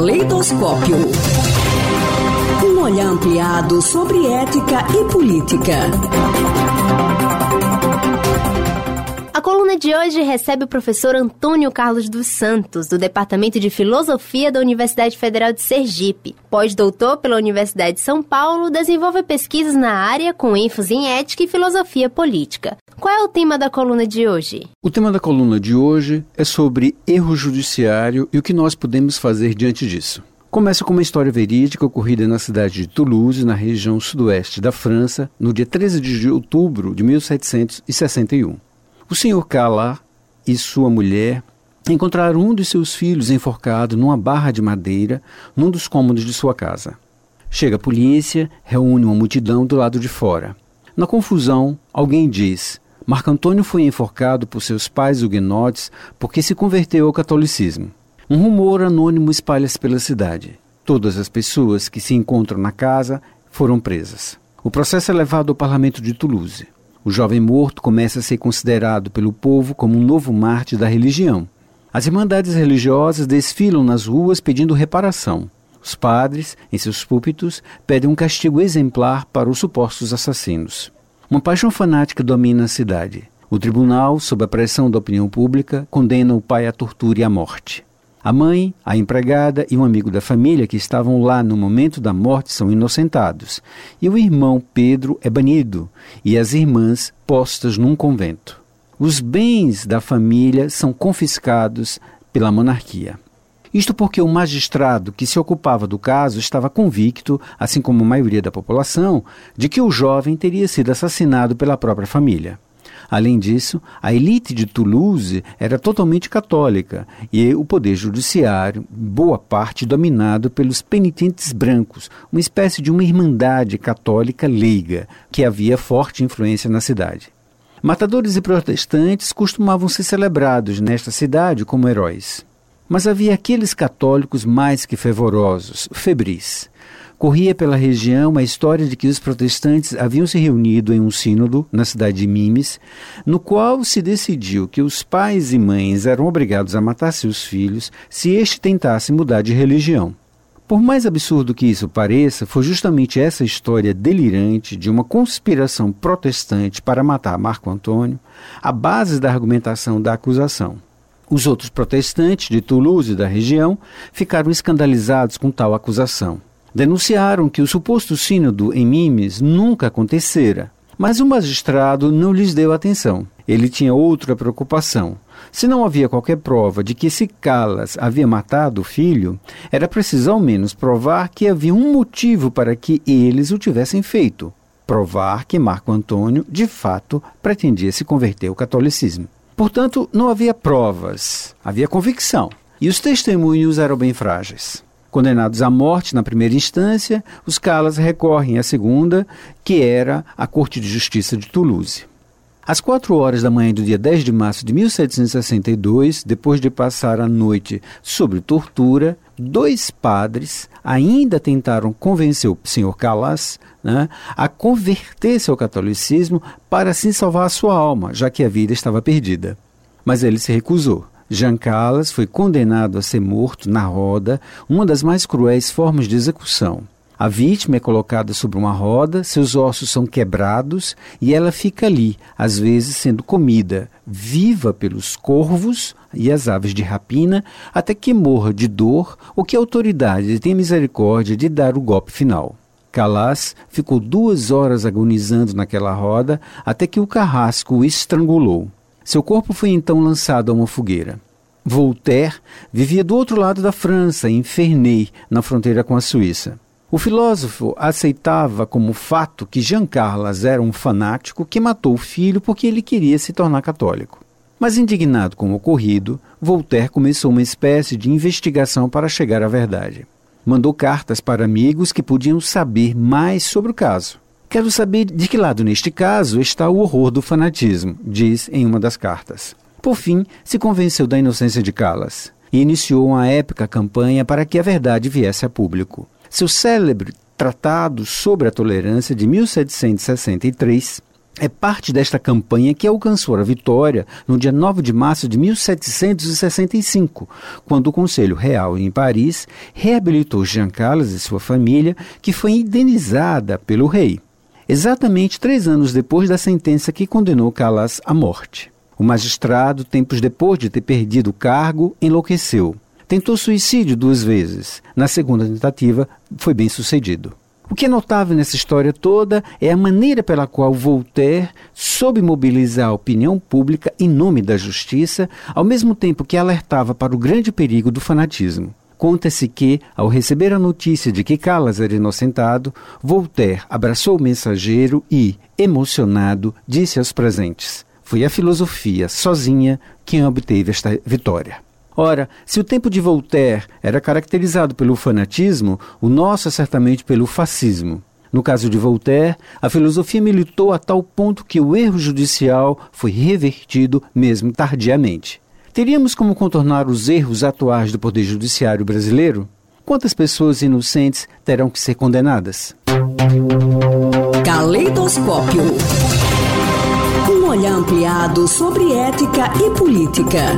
Caleidoscópio. Um olhar ampliado sobre ética e política. A coluna de hoje recebe o professor Antônio Carlos dos Santos, do Departamento de Filosofia da Universidade Federal de Sergipe. Pós-doutor pela Universidade de São Paulo, desenvolve pesquisas na área com ênfase em ética e filosofia política. Qual é o tema da coluna de hoje? O tema da coluna de hoje é sobre erro judiciário e o que nós podemos fazer diante disso. Começa com uma história verídica ocorrida na cidade de Toulouse, na região sudoeste da França, no dia 13 de outubro de 1761. O senhor Cala e sua mulher encontraram um dos seus filhos enforcado numa barra de madeira num dos cômodos de sua casa. Chega a polícia, reúne uma multidão do lado de fora. Na confusão, alguém diz: Marco Antônio foi enforcado por seus pais huguenotes porque se converteu ao catolicismo. Um rumor anônimo espalha-se pela cidade. Todas as pessoas que se encontram na casa foram presas. O processo é levado ao parlamento de Toulouse. O jovem morto começa a ser considerado pelo povo como um novo mártir da religião. As irmandades religiosas desfilam nas ruas pedindo reparação. Os padres, em seus púlpitos, pedem um castigo exemplar para os supostos assassinos. Uma paixão fanática domina a cidade. O tribunal, sob a pressão da opinião pública, condena o pai à tortura e à morte. A mãe, a empregada e um amigo da família que estavam lá no momento da morte são inocentados, e o irmão Pedro é banido e as irmãs postas num convento. Os bens da família são confiscados pela monarquia. Isto porque o magistrado que se ocupava do caso estava convicto, assim como a maioria da população, de que o jovem teria sido assassinado pela própria família. Além disso, a elite de Toulouse era totalmente católica e o poder judiciário, boa parte dominado pelos penitentes brancos, uma espécie de uma irmandade católica leiga que havia forte influência na cidade. Matadores e protestantes costumavam ser celebrados nesta cidade como heróis. Mas havia aqueles católicos mais que fervorosos, febris, corria pela região a história de que os protestantes haviam se reunido em um sínodo na cidade de Mimes, no qual se decidiu que os pais e mães eram obrigados a matar seus filhos se este tentasse mudar de religião. Por mais absurdo que isso pareça, foi justamente essa história delirante de uma conspiração protestante para matar Marco Antônio a base da argumentação da acusação. Os outros protestantes de Toulouse e da região ficaram escandalizados com tal acusação denunciaram que o suposto sínodo em Mimes nunca acontecera, mas o magistrado não lhes deu atenção. Ele tinha outra preocupação. Se não havia qualquer prova de que esse Calas havia matado o filho, era preciso ao menos provar que havia um motivo para que eles o tivessem feito. Provar que Marco Antônio, de fato, pretendia se converter ao catolicismo. Portanto, não havia provas, havia convicção. E os testemunhos eram bem frágeis. Condenados à morte na primeira instância, os Calas recorrem à segunda, que era a Corte de Justiça de Toulouse. Às quatro horas da manhã do dia 10 de março de 1762, depois de passar a noite sobre tortura, dois padres ainda tentaram convencer o senhor Calas né, a converter-se ao catolicismo para assim salvar a sua alma, já que a vida estava perdida. Mas ele se recusou. Jean Calas foi condenado a ser morto na roda, uma das mais cruéis formas de execução. A vítima é colocada sobre uma roda, seus ossos são quebrados e ela fica ali, às vezes sendo comida, viva pelos corvos e as aves de rapina, até que morra de dor ou que a autoridade tenha misericórdia de dar o golpe final. Calas ficou duas horas agonizando naquela roda até que o carrasco o estrangulou. Seu corpo foi então lançado a uma fogueira. Voltaire vivia do outro lado da França, em Ferney, na fronteira com a Suíça. O filósofo aceitava como fato que Jean Carlas era um fanático que matou o filho porque ele queria se tornar católico. Mas indignado com o ocorrido, Voltaire começou uma espécie de investigação para chegar à verdade. Mandou cartas para amigos que podiam saber mais sobre o caso. Quero saber de que lado, neste caso, está o horror do fanatismo, diz em uma das cartas. Por fim, se convenceu da inocência de Calas e iniciou uma épica campanha para que a verdade viesse a público. Seu célebre Tratado sobre a Tolerância de 1763 É parte desta campanha que alcançou a vitória no dia 9 de março de 1765, quando o Conselho Real em Paris reabilitou Jean Carlos e sua família, que foi indenizada pelo rei. Exatamente três anos depois da sentença que condenou Calas à morte. O magistrado, tempos depois de ter perdido o cargo, enlouqueceu. Tentou suicídio duas vezes. Na segunda tentativa, foi bem sucedido. O que é notável nessa história toda é a maneira pela qual Voltaire soube mobilizar a opinião pública em nome da justiça, ao mesmo tempo que alertava para o grande perigo do fanatismo. Conta-se que, ao receber a notícia de que Calas era inocentado, Voltaire abraçou o mensageiro e, emocionado, disse aos presentes: Foi a filosofia, sozinha, quem obteve esta vitória. Ora, se o tempo de Voltaire era caracterizado pelo fanatismo, o nosso é certamente pelo fascismo. No caso de Voltaire, a filosofia militou a tal ponto que o erro judicial foi revertido mesmo tardiamente. Teríamos como contornar os erros atuais do Poder Judiciário brasileiro? Quantas pessoas inocentes terão que ser condenadas? Caleidoscópio. Um olhar ampliado sobre ética e política.